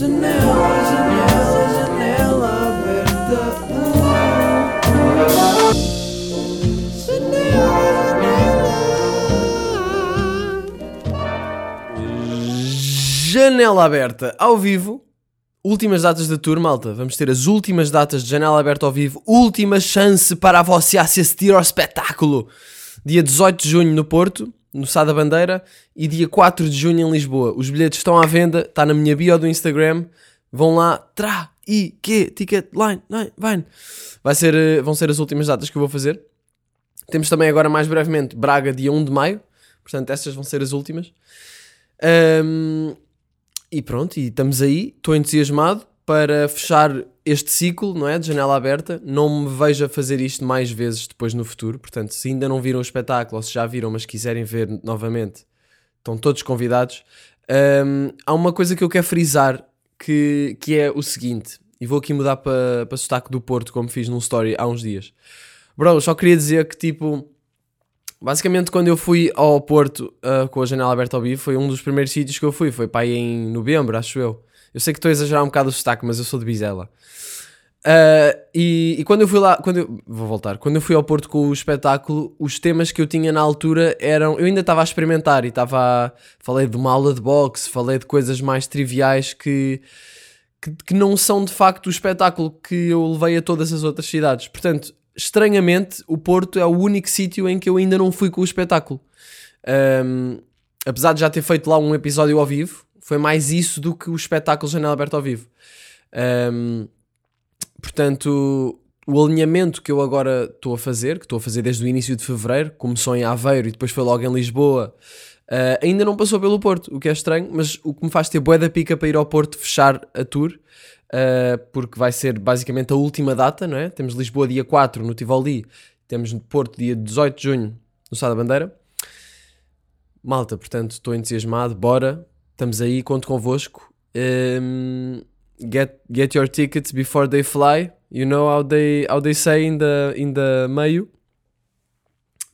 Janela, janela, janela aberta. Janela aberta ao vivo. Últimas datas da tour, malta. Vamos ter as últimas datas de janela aberta ao vivo. Última chance para você assistir ao espetáculo. Dia 18 de junho no Porto, no Sá da Bandeira. E dia 4 de junho em Lisboa. Os bilhetes estão à venda. Está na minha bio do Instagram. Vão lá. Tra, i, que, ticket, line, line, vine. Vai ser, eh, vão ser as últimas datas que eu vou fazer. Temos também agora, mais brevemente, Braga, dia 1 de maio. Portanto, estas vão ser as últimas. Ahm, e pronto, e estamos aí. Estou entusiasmado para fechar este ciclo, não é? De janela aberta. Não me vejo a fazer isto mais vezes depois no futuro. Portanto, se ainda não viram o espetáculo ou se já viram, mas quiserem ver novamente, estão todos convidados. Ahm, há uma coisa que eu quero frisar que, que é o seguinte, e vou aqui mudar para para sotaque do Porto, como fiz num story há uns dias. Bro, só queria dizer que tipo. Basicamente, quando eu fui ao Porto ah, com a janela aberta ao vivo, foi um dos primeiros sítios que eu fui. Foi para aí em novembro, acho eu. Eu sei que estou a exagerar um bocado o sotaque, mas eu sou de Bizela. Ah, e, e quando eu fui lá, quando eu, vou voltar, quando eu fui ao Porto com o espetáculo, os temas que eu tinha na altura eram. Eu ainda estava a experimentar e estava. Falei de uma aula de boxe, falei de coisas mais triviais que, que, que não são de facto o espetáculo que eu levei a todas as outras cidades. Portanto, estranhamente, o Porto é o único sítio em que eu ainda não fui com o espetáculo. Um, apesar de já ter feito lá um episódio ao vivo, foi mais isso do que o espetáculo Janela Aberta ao vivo. Um, portanto, o alinhamento que eu agora estou a fazer, que estou a fazer desde o início de fevereiro, começou em Aveiro e depois foi logo em Lisboa, uh, ainda não passou pelo Porto, o que é estranho, mas o que me faz ter bué da pica para ir ao Porto fechar a tour, uh, porque vai ser basicamente a última data, não é? Temos Lisboa dia 4 no Tivoli, temos Porto dia 18 de junho no Sá da Bandeira. Malta, portanto, estou entusiasmado, bora, estamos aí, conto convosco. Um, get, get your tickets before they fly. You know how they, how they say in the, in the meio.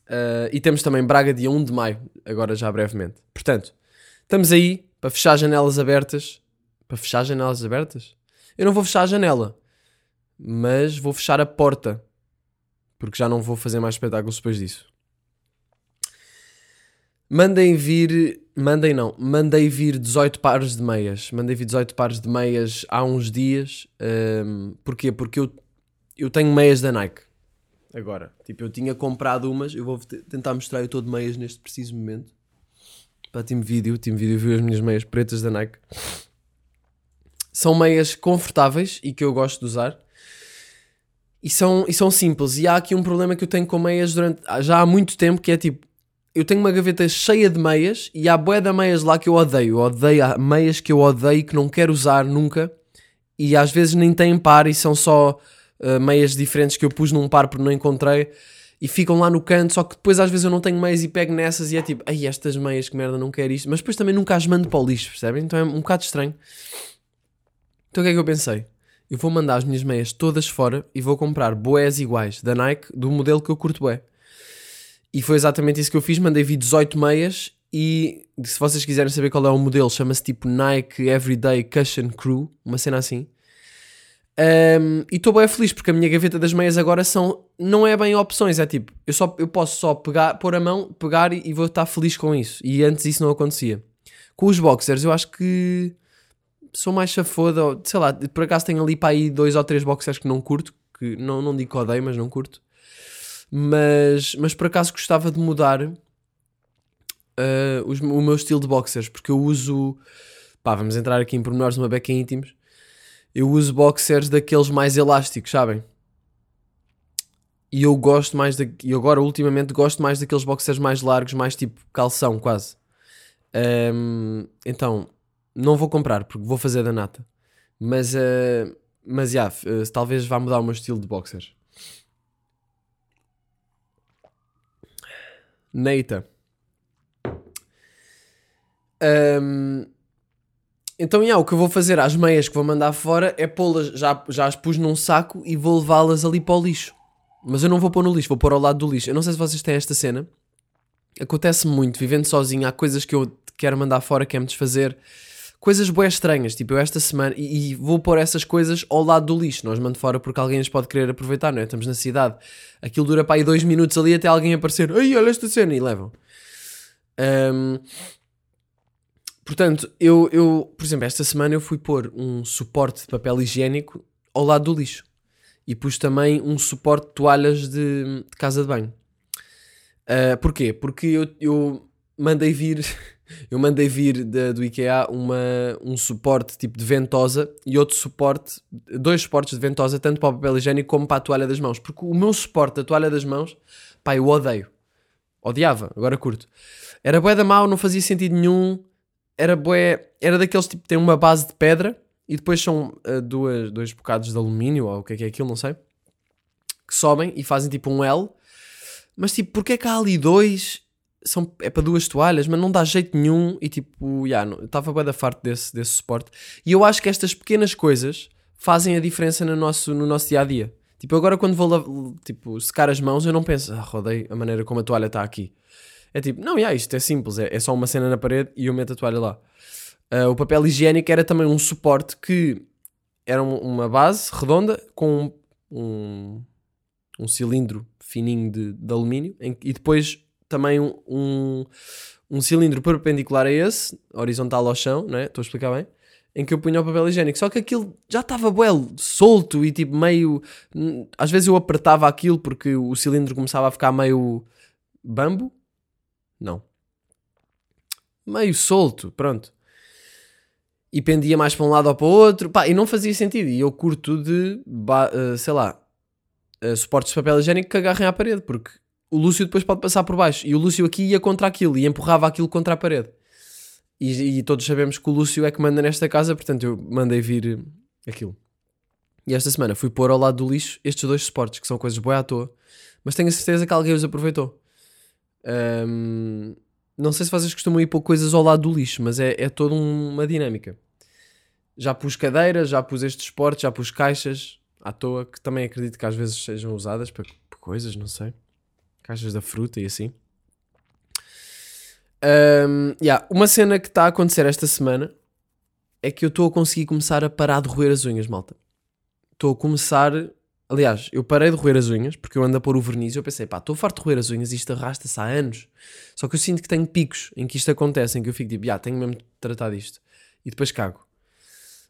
Uh, e temos também Braga dia 1 de maio, agora já brevemente. Portanto, estamos aí para fechar janelas abertas. Para fechar janelas abertas? Eu não vou fechar a janela, mas vou fechar a porta, porque já não vou fazer mais espetáculos depois disso. Mandem vir, mandem não, mandei vir 18 pares de meias. Mandei vir 18 pares de meias há uns dias. Ahm, porquê? Porque eu, eu tenho meias da Nike. Agora, tipo, eu tinha comprado umas, eu vou te- tentar mostrar eu todo de meias neste preciso momento. Para time vídeo, time vídeo viu as minhas meias pretas da Nike. São meias confortáveis e que eu gosto de usar. E são, e são simples. E há aqui um problema que eu tenho com meias durante, já há muito tempo, que é tipo, eu tenho uma gaveta cheia de meias e há bué de meias lá que eu odeio. Eu odeio meias que eu odeio que não quero usar nunca e às vezes nem têm par e são só uh, meias diferentes que eu pus num par porque não encontrei e ficam lá no canto. Só que depois às vezes eu não tenho meias e pego nessas e é tipo, ai, estas meias que merda, não quero isto. Mas depois também nunca as mando para o lixo, percebem? Então é um bocado estranho. Então o que é que eu pensei? Eu vou mandar as minhas meias todas fora e vou comprar boés iguais da Nike do modelo que eu curto bué. E foi exatamente isso que eu fiz. Mandei vir 18 meias e se vocês quiserem saber qual é o modelo, chama-se tipo Nike Everyday Cushion Crew, uma cena assim. Um, e estou bem feliz porque a minha gaveta das meias agora são não é bem opções, é tipo, eu, só, eu posso só pegar, pôr a mão, pegar e, e vou estar feliz com isso. E antes isso não acontecia. Com os boxers, eu acho que sou mais chafoda, sei lá, por acaso tenho ali para aí dois ou três boxers que não curto, que não, não digo que odeio, mas não curto mas, mas por acaso gostava de mudar uh, os- o meu estilo de boxers, porque eu uso, pá, vamos entrar aqui em pormenores uma beca íntimos, eu uso boxers daqueles mais elásticos, sabem? E eu gosto mais, da, e agora ultimamente gosto mais daqueles boxers mais largos, mais tipo calção quase. Um, então, não vou comprar, porque vou fazer da nata. Mas, uh, mas já, uh, talvez vá mudar o meu estilo de boxers. Neita. Ahm, então, yeah, o que eu vou fazer às meias que vou mandar fora é pô-las, já, já as pus num saco e vou levá-las ali para o lixo. Mas eu não vou pôr no lixo, vou pôr ao lado do lixo. Eu não sei se vocês têm esta cena. Acontece muito, vivendo sozinho, há coisas que eu quero mandar fora, quero me desfazer, coisas boas estranhas. Tipo, eu esta semana. E, e vou pôr essas coisas ao lado do lixo. Nós mando fora porque alguém as pode querer aproveitar, não é? Estamos na cidade. Aquilo dura para aí dois minutos ali até alguém aparecer. Ai, olha esta cena. E levam. Ahm, portanto, eu, eu, por exemplo, esta semana eu fui pôr um suporte de papel higiênico ao lado do lixo. E pus também um suporte de toalhas de, de casa de banho. Ah, porquê? Porque eu, eu mandei vir, eu mandei vir da- do IKEA uma, um suporte tipo de ventosa e outro suporte, dois suportes de ventosa, tanto para o papel higiênico como para a toalha das mãos. Porque o meu suporte da toalha das mãos, pá, eu odeio. Odiava, agora curto. Era bué da mau, não fazia sentido nenhum. Era bué, era daqueles tipo tem uma base de pedra e depois são ah, duas, dois bocados de alumínio ou o que é que é aquilo, não sei. Que sobem e fazem tipo um L. Mas tipo, porque é que há ali dois? São, é para duas toalhas, mas não dá jeito nenhum. E tipo, já, não- estava bué da farto desse, desse suporte. E eu acho que estas pequenas coisas fazem a diferença no nosso, no nosso dia a dia. Tipo, agora quando vou tipo, secar as mãos, eu não penso, ah, rodei a maneira como a toalha está aqui. É tipo, não, já, isto é simples, é, é só uma cena na parede e eu meto a toalha lá. Ah, o papel higiênico era também um suporte que era um- uma base redonda com um, um cilindro fininho de, de alumínio em- e depois também um, um, cilindro perpendicular a esse, horizontal ao chão, não é? Estou a explicar bem? Em que eu punha o papel higiênico. Só que aquilo já estava bué solto e tipo meio. hum, Às vezes eu apertava aquilo porque o cilindro começava a ficar meio. bambo? Não. Meio solto, pronto. E pendia mais para um lado ou para o outro. Pá, e não fazia sentido. E eu curto de, eh, sei lá, eh, suportes de papel higiênico que agarrem à parede, porque o Lúcio depois pode passar por baixo. E o Lúcio aqui ia contra aquilo e empurrava aquilo contra a parede. E, e todos sabemos que o Lúcio é que manda nesta casa, portanto eu mandei vir eh, aquilo. E esta semana fui pôr ao lado do lixo estes dois suportes, que são coisas boas à toa, mas tenho a certeza que alguém os aproveitou. Ahm, não sei se vocês costumam ir pôr coisas ao lado do lixo, mas é, é toda um- uma dinâmica. Já pus cadeiras, já pus estes suportes, já pus caixas à toa, que também acredito que às vezes sejam usadas para coisas, não sei. Caixas da fruta e assim. Ahm, yeah, uma cena que está a acontecer esta semana é que eu estou a conseguir começar a parar de roer as unhas, malta. Estou a começar. Aliás, eu parei de roer as unhas porque eu ando a pôr o verniz e eu pensei, pá, estou farto de roer as unhas e isto arrasta-se há anos. Só que eu sinto que tenho picos em que isto acontece, em que eu fico tipo, já, tenho mesmo de tratar disto. E depois cago.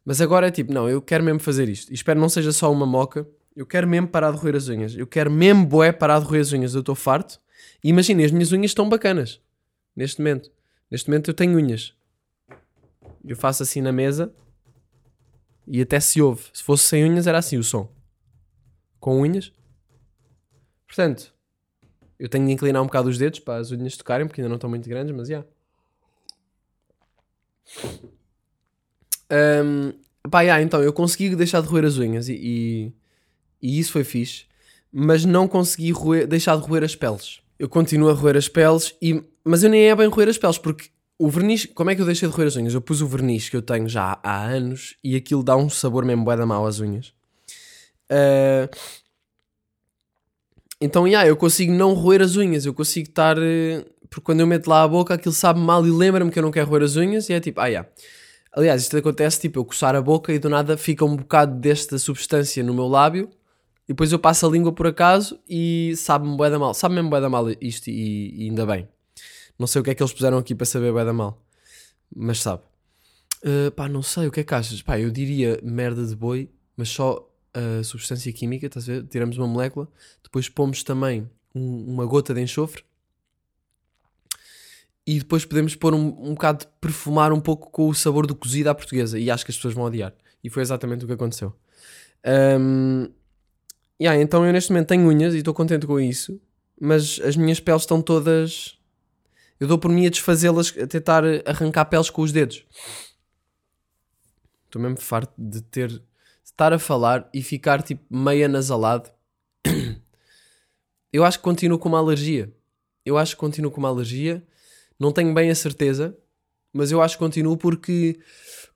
Mas agora é tipo, não, eu quero mesmo fazer isto. E espero não seja só uma moca. Eu quero mesmo parar de roer as unhas. Eu quero mesmo, boé, parar de roer as unhas. Eu estou farto. E imaginem, as minhas unhas estão bacanas. Neste momento. Neste momento eu tenho unhas. Eu faço assim na mesa. E até se ouve. Se fosse sem unhas era assim o som. Com unhas. Portanto, eu tenho de inclinar um bocado os dedos para as unhas tocarem, porque ainda não estão muito grandes, mas já. Um, pá, yeah, então eu consegui deixar de roer as unhas e, e, e isso foi fixe, mas não consegui roer- deixar de roer as peles. Eu continuo a roer as peles, e, mas eu nem é bem roer as peles, porque o verniz, como é que eu deixei de roer as unhas? Eu pus o verniz que eu tenho já há anos e aquilo dá um sabor mesmo bué da mau às unhas. Ah, então, yeah, eu consigo não roer as unhas, eu consigo estar. eh, Porque quando eu meto lá a boca, aquilo sabe mal e lembra-me que eu não quero roer as unhas, e é tipo, ah, yeah. Aliás, isto acontece tipo eu coçar a boca e do nada fica um bocado desta substância no meu lábio, e depois eu passo a língua por acaso e sabe-me bué da mal. Sabe mesmo bué da mal isto, e, e ainda bem. Não sei o que é que eles puseram aqui para saber bué da mal, mas sabe. Uh, pá, não sei, o que é que achas? Pá, eu diria merda de boi, mas só a substância química, estás a ver? Tiramos uma molécula, depois pomos também um- uma gota de enxofre e depois podemos pôr um, um bocado de perfumar um pouco com o sabor do cozido à portuguesa e acho que as pessoas vão odiar. E foi exatamente o que aconteceu. Um, yeah, então eu neste momento tenho unhas e estou contente com isso, mas as minhas peles estão todas. Eu dou por mim a desfazê-las, a tentar arrancar peles com os dedos. Estou mesmo farto de ter de estar a falar e ficar tipo meio anasalado. Eu acho que continuo com uma alergia. Eu acho que continuo com uma alergia. Não tenho bem a certeza, mas eu acho que continuo porque,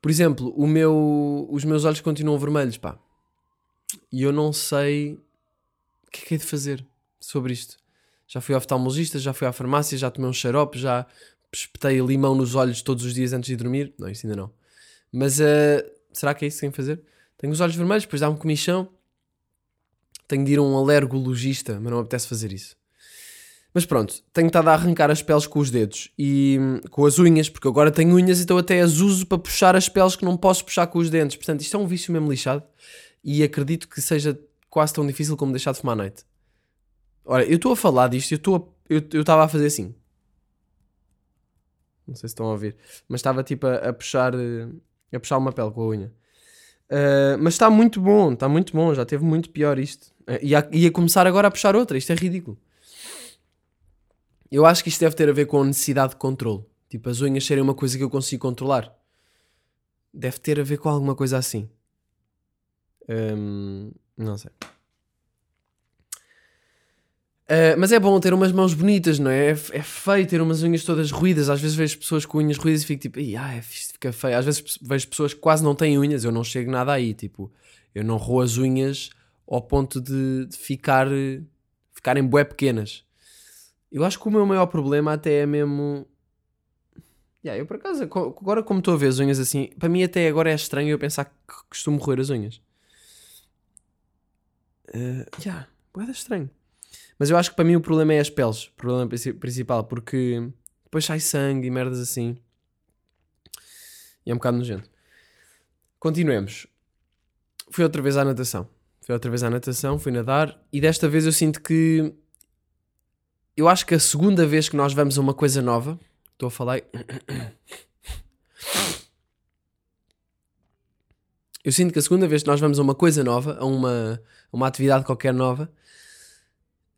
por exemplo, o meu, os meus olhos continuam vermelhos, pá. E eu não sei o que é que é de fazer sobre isto. Já fui ao oftalmologista, já fui à farmácia, já tomei um xarope, já espetei limão nos olhos todos os dias antes de dormir. Não, isso ainda não. Mas eh, será que é isso que tenho que fazer? Tenho os olhos vermelhos, depois dá-me comichão. Tenho de ir a um alergologista, mas não me apetece fazer isso. Mas pronto, tenho estado a arrancar as peles com os dedos e hum, com as unhas, porque agora tenho unhas, então até as uso para puxar as peles que não posso puxar com os dentes. Portanto, isto é um vício mesmo lixado e acredito que seja quase tão difícil como deixar de fumar à noite. Ora, eu estou a falar disto, eu estou a- eu estava a fazer assim. Não sei se estão a ouvir, mas estava tipo a, a puxar eh, a puxar uma pele com a unha. Uh, mas está muito bom, está muito bom, já teve muito pior isto. Uh, ia, ia começar agora a puxar outra, isto é ridículo. Eu acho que isto deve ter a ver com a necessidade de controle. Tipo, as unhas serem uma coisa que eu consigo controlar. Deve ter a ver com alguma coisa assim. Hum, não sei. Uh, mas é bom ter umas mãos bonitas, não é? É, é feio ter umas unhas todas ruídas. Às vezes vejo pessoas com unhas ruídas e fico tipo, "Ih, ah, isto fica feio. Às vezes vejo pessoas que quase não têm unhas, eu não chego nada aí. Tipo, eu não roo as unhas ao ponto de, de ficar, ficarem bué pequenas. Eu acho que o meu maior problema até é mesmo. Yeah, eu por acaso, agora como estou a ver as unhas assim, para mim até agora é estranho eu pensar que costumo roer as unhas. Uh, yeah, de estranho. Mas eu acho que para mim o problema é as peles, o problema princi- principal, porque depois sai sangue e merdas assim. E é um bocado nojento. Continuemos. Fui outra vez à natação. Fui outra vez à natação, fui nadar e desta vez eu sinto que. Eu acho que a segunda vez que nós vamos a uma coisa nova, estou a falar. Eu sinto que a segunda vez que nós vamos a uma coisa nova, a uma, uma atividade qualquer nova,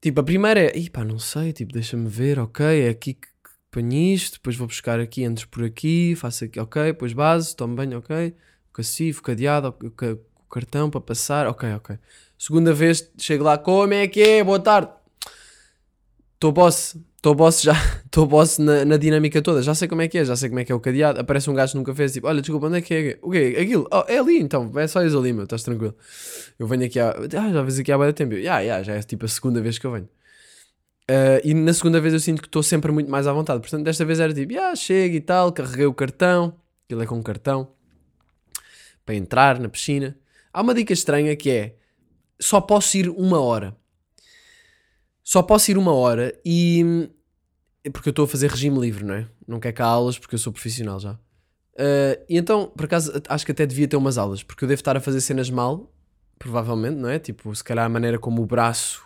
Tipo, a primeira é, "Ih, pá, não sei, tipo, deixa-me ver, ok, é aqui que, ponho isto, depois vou buscar aqui, entro por aqui, faço aqui, ok, depois base, tomo banho, ok, cacifo, cadeado, o o cartão para passar, ok, ok. Segunda vez, chego lá, como é que é, boa tarde. Estou boss, estou boss já, estou boss na, na dinâmica toda, já sei como é que é, já sei como é que é o cadeado, aparece um gajo nunca fez, tipo, olha, desculpa, onde é que é? O quê? Aquilo? Oh, é ali então, é só isso ali, meu, estás tranquilo. Eu venho aqui há. Ah, já vês aqui há bastante tempo. "Ya, ya, já é tipo a segunda vez que eu venho. Ah, e na segunda vez eu sinto que estou sempre muito mais à vontade. Portanto, desta vez era tipo, ah, chega e tal, carreguei o cartão. Aquilo é com um cartão. Para entrar na piscina. Há uma dica estranha que é: só posso ir uma hora. Só posso ir uma hora e. é Porque eu estou a fazer regime livre, não é? Não quer cá aulas porque eu sou profissional já. Ah, e então, por acaso, acho que até devia ter umas aulas, porque eu devo estar a fazer cenas mal, provavelmente, não é? Tipo, se calhar a maneira como o braço.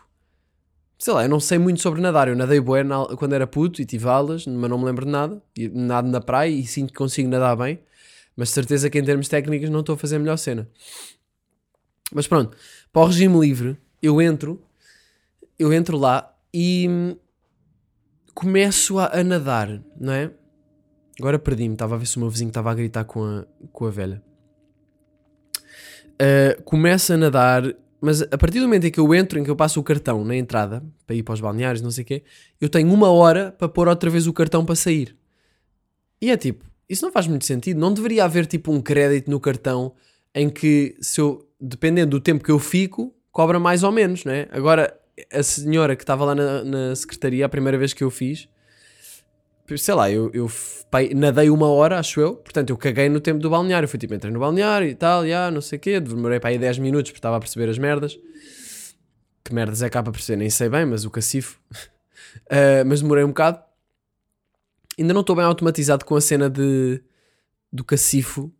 Sei lá, eu não sei muito sobre nadar. Eu nadei bué na- quando era puto e tive aulas, mas não me lembro de nada. E nado na praia e sinto que consigo nadar bem, mas certeza que em termos técnicos não estou a fazer a melhor cena. Mas pronto, para o regime livre, eu entro, eu entro lá e hum, começo a, a nadar, não é? Agora perdi-me, estava a ver se o meu vizinho estava a gritar com a, com a velha. Uh, começo a nadar, mas a partir do momento em que eu entro, em que eu passo o cartão na entrada, para ir para os balneários, não sei o quê, eu tenho uma hora para pôr outra vez o cartão para sair. E é tipo, isso não faz muito sentido. Não deveria haver tipo um crédito no cartão em que, se eu, dependendo do tempo que eu fico, cobra mais ou menos, não é? Agora, a senhora que estava lá na, na secretaria, a primeira vez que eu fiz, sei lá, eu, eu pai, nadei uma hora, acho eu, portanto eu caguei no tempo do balneário. Fui tipo, entrei no balneário e tal, já, não sei o quê, demorei para aí 10 minutos porque estava a perceber as merdas. Que merdas é cá para perceber, nem sei bem, mas o cacifo. Ah, mas demorei um bocado. Ainda não estou bem automatizado com a cena de do cacifo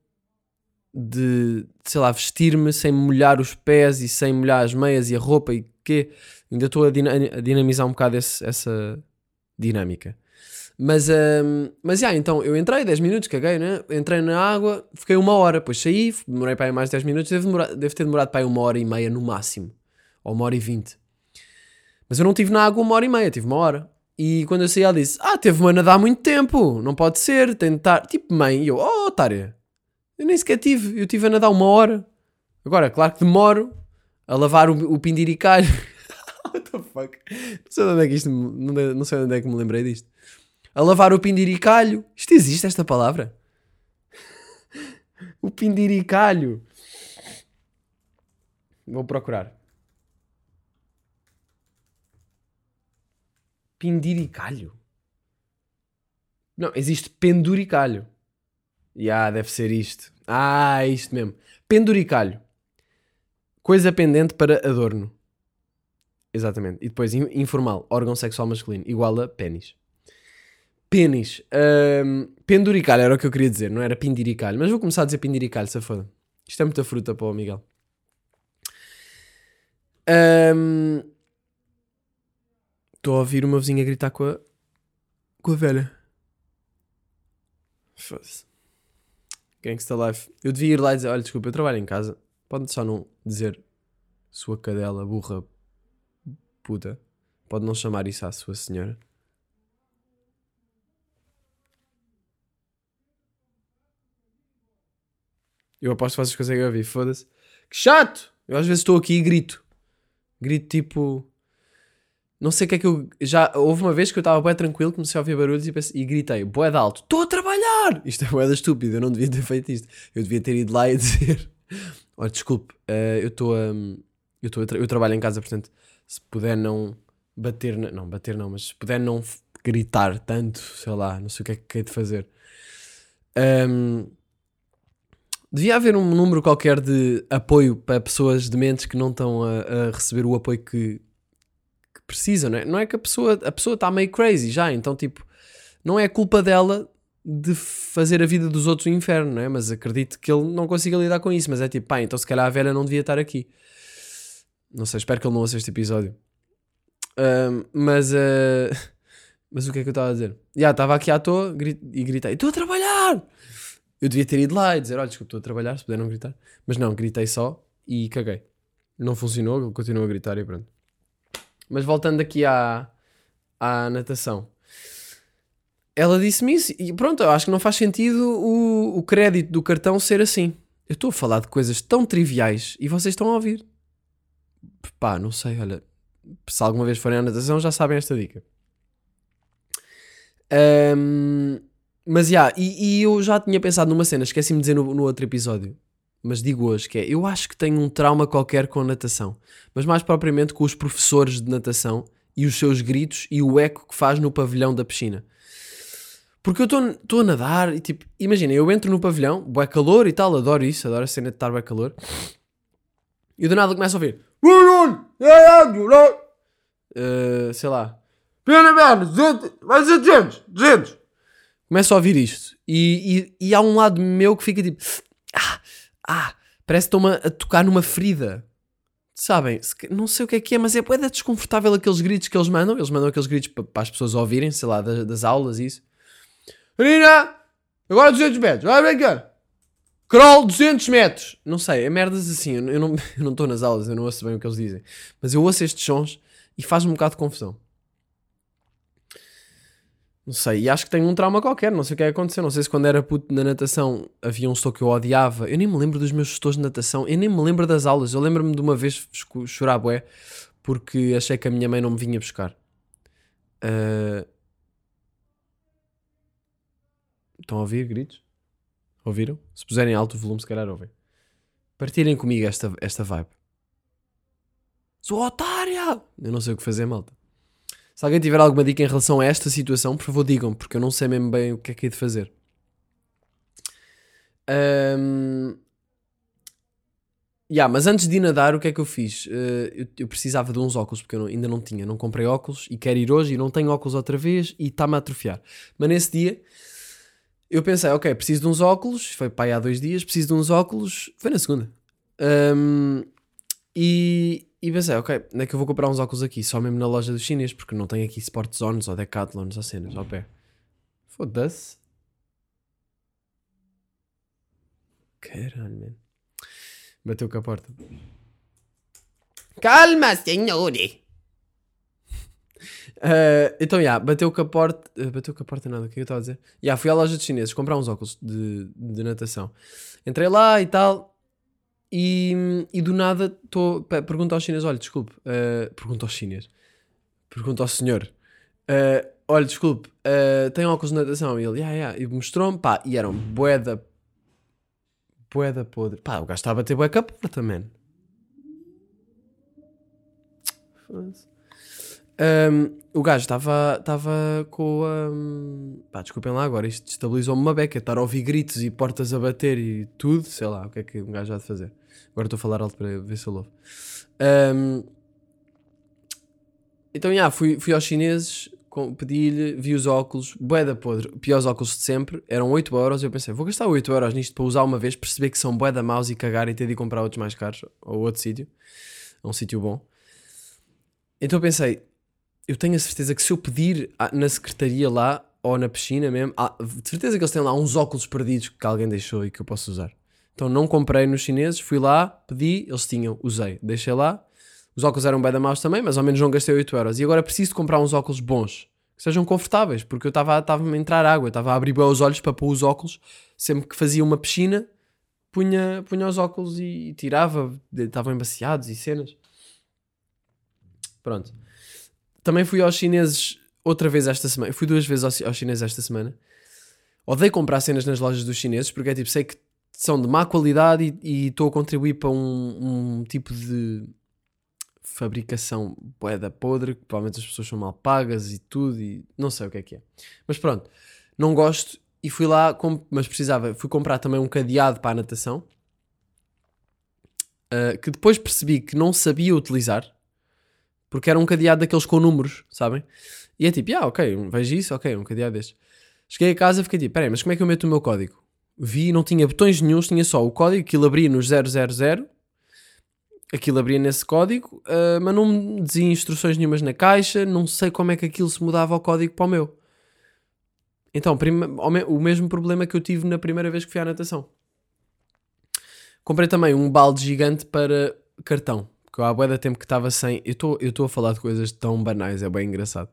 de, sei lá, vestir-me sem molhar os pés e sem molhar as meias e a roupa e quê. Ainda estou a, dina- a dinamizar um bocado esse- essa dinâmica. Mas, hum, mas já, então eu entrei 10 minutos, caguei, né? Entrei na água, fiquei uma hora, depois saí, demorei para aí mais 10 minutos, deve, demorar, deve ter demorado para aí uma hora e meia no máximo, ou uma hora e vinte. Mas eu não estive na água uma hora e meia, tive uma hora. E quando eu saí, ela disse: Ah, teve-me a nadar muito tempo, não pode ser, estar. Tipo, mãe, e eu, oh, otária, eu nem sequer tive, eu estive a nadar uma hora. Agora, claro que demoro a lavar o, o pindiricalho. What the fuck? Não sei de onde é que isto, me- não, sei de onde é que me lembrei disto. A lavar o pindiricalho. Isto existe, esta palavra? o pindiricalho. Vou procurar. Pindiricalho? Não, existe penduricalho. Ya, deve ser isto. Ah, é isto mesmo. Penduricalho. Coisa pendente para adorno. Exatamente. E depois, in- informal, órgão sexual masculino, igual a pênis. Pênis. Ahm, penduricalho era o que eu queria dizer, não era pindiricalho. Mas vou começar a dizer pindiricalho, se foda. Isto é muita fruta para o Miguel. Estou a ouvir uma vizinha gritar com a, com a velha. Foda-se. Gangsta Life. Eu devia ir lá e dizer: Olha, desculpa, eu trabalho em casa. Pode só não dizer sua cadela, burra, puta. Pode não chamar isso à sua senhora. Eu aposto que vocês conseguem ouvir, foda-se. Que chato! Eu às vezes estou aqui e grito. Grito tipo. Não sei o que é que eu. Já houve uma vez que eu estava bem tranquilo, comecei a ouvir barulhos e, pensei- e gritei, boé de alto, estou a trabalhar! Isto é boé da estúpida, eu não devia ter feito isto. Eu devia ter ido lá e dizer: Olha, desculpe, eh, eu estou a. Eu, estou a tra- eu trabalho em casa, portanto, se puder não bater. Na, não, bater não, mas se puder não gritar tanto, sei lá, não sei o que é que é de fazer. Ahm, devia haver um número qualquer de apoio para pessoas dementes que não estão a, a receber o apoio que, que precisam, não é? Não é que a pessoa a pessoa está meio crazy já, então tipo, não é culpa dela de fazer a vida dos outros um inferno, não é? Mas acredito que ele não consiga lidar com isso, mas é tipo, pá, então se calhar a velha não devia estar aqui. Não sei, espero que ele não ouça este episódio. Ahm, mas, ah, mas o que é que eu estava a dizer? Já, estava aqui à toa gri- e gritei: Estou a trabalhar! Eu devia ter ido lá e dizer: Olha, desculpa, estou a trabalhar, se puder não gritar. Mas não, gritei só e caguei. Não funcionou, ele continuou a gritar e pronto. Mas voltando aqui à, à natação. Ela disse-me isso e pronto, eu acho que não faz sentido o, o crédito do cartão ser assim. Eu estou a falar de coisas tão triviais e vocês estão a ouvir. Pá, não sei, olha. Se alguma vez forem à natação já sabem esta dica. Ahm, mas já, e, e eu já tinha pensado numa cena, esqueci-me de dizer no, no outro episódio, mas digo hoje que é, eu acho que tenho um trauma qualquer com natação, mas mais propriamente com os professores de natação e os seus gritos e o eco que faz no pavilhão da piscina. Porque eu estou a nadar e tipo, imagina, eu entro no pavilhão, bué calor e tal, adoro isso, adoro a cena de estar bué calor, e do nada começo a ouvir, Uh, sei lá, vai ser 200, 200. Começo a ouvir isto e, e, e há um lado meu que fica tipo, ah, ah, parece que estou-me a tocar numa ferida. Sabem? Não sei o que é que é, mas é da desconfortável aqueles gritos que eles mandam. Eles mandam aqueles gritos pa- para, as pessoas ouvirem, sei lá, das, das aulas e isso. Menina, agora 200 metros, vai brincar. Crawl 200 metros. Não sei, é merdas assim. Eu, não eu não estou nas aulas, eu não ouço bem o que eles dizem. Mas eu ouço estes sons e faz-me um bocado de confusão. Não sei, e acho que tenho um trauma qualquer, não sei o que é aconteceu. Não sei se quando era puto na natação havia um setor que eu odiava. Eu nem me lembro dos meus setores de natação, eu nem me lembro das aulas. Eu lembro-me de uma vez chorar bué porque achei que a minha mãe não me vinha buscar. Ah, Estão a ouvir gritos? Ouviram? Se puserem alto volume, se calhar ouvem. Partilhem comigo esta, esta vibe. Sou otária! Eu não sei o que fazer, malta. Se alguém tiver alguma dica em relação a esta situação, por favor digam, porque eu não sei mesmo bem o que é que é de fazer. Ahm, Yeah, mas antes de ir nadar, o que é que eu fiz? Eh, eu, eu precisava de uns óculos, porque eu não- ainda não tinha. Não comprei óculos e quero ir hoje e não tenho óculos outra vez e está-me a atrofiar. Mas nesse dia, eu pensei, ok, preciso de uns óculos. Foi para aí há dois dias, preciso de uns óculos. Foi na segunda. Ahm, e, e pensei, ok, onde é que eu vou comprar uns óculos aqui? Só mesmo na loja dos chineses, porque não tenho aqui Sport Zones ou Decathlons ou cenas ao pé. Foda-se. Caralho, man. Bateu com a porta. Calma, senhore! Eh, então, já, bateu com a porta. eh, bateu com a porta, nada, o que é que eu estava a dizer? Já, fui à loja de chineses comprar uns óculos de, de natação. Entrei lá e tal. E, e do nada tô, pe- pergunto ao chinês: olha, desculpe. eh, pergunto ao chinês. Pergunto ao senhor: eh, olha, desculpe, eh, tem óculos de natação? E ele, yeah, yeah. E mostrou-me, pá, e eram boeda. Boeda podre. Pá, o gajo estava a bater bué com a porta, man. Foda-se. Ahm, o gajo estava com a. pá, desculpem lá agora, isto estabilizou-me uma beca. Estar a ouvir gritos e portas a bater e tudo, sei lá, o que é que um gajo há de fazer. Agora estou a falar alto para ver se eu louvo. Ahm, então, já, fui, fui aos chineses, pedi-lhe, vi os óculos, bué da podre, piores óculos de sempre, eram 8 euros. Eu pensei, vou gastar 8 euros nisto para usar uma vez, perceber que são bué da maus e cagar e ter de comprar outros mais caros, ou outro sítio, um sítio bom. Então pensei, eu tenho a certeza que se eu pedir à- na secretaria lá, ou na piscina mesmo, há- de certeza que eles têm lá uns óculos perdidos que alguém deixou e que eu posso usar. Então não comprei nos chineses, fui lá, pedi, eles tinham, usei, deixei lá. Os óculos eram bem da maus também, mas ao menos não gastei 8 euros. E agora preciso de comprar uns óculos bons, que sejam confortáveis, porque eu estava a entrar água, estava a abrir bem os olhos para pôr os óculos. Sempre que fazia uma piscina, punha, punha os óculos e, e tirava, estavam embaciados e cenas. Pronto. Também fui aos chineses outra vez esta semana. Fui duas vezes aos, chineses esta semana. Odeio comprar cenas nas lojas dos chineses porque é tipo, sei que são de má qualidade e- estou a contribuir para um, um tipo de fabricação boeda podre, que provavelmente as pessoas são mal pagas e tudo, e não sei o que é que é. Mas pronto, não gosto e fui lá, mas precisava, fui comprar também um cadeado para a natação, ah, que depois percebi que não sabia utilizar, porque era um cadeado daqueles com números, sabem? E é tipo, ah, ok, vejo isso, ok, um cadeado destes. Cheguei a casa e fiquei tipo, peraí, mas como é que eu meto o meu código? Vi, não tinha botões nenhums, tinha só o código ele abria nos 000, aquilo abria nesse código, ah, mas não me dizia instruções nenhumas na caixa, não sei como é que aquilo se mudava ao código para o meu. Então, o mesmo problema que eu tive na primeira vez que fui à natação. Comprei também um balde gigante para cartão, porque eu há bué de tempo que estava sem. Eu estou a falar de coisas tão banais, é bem engraçado.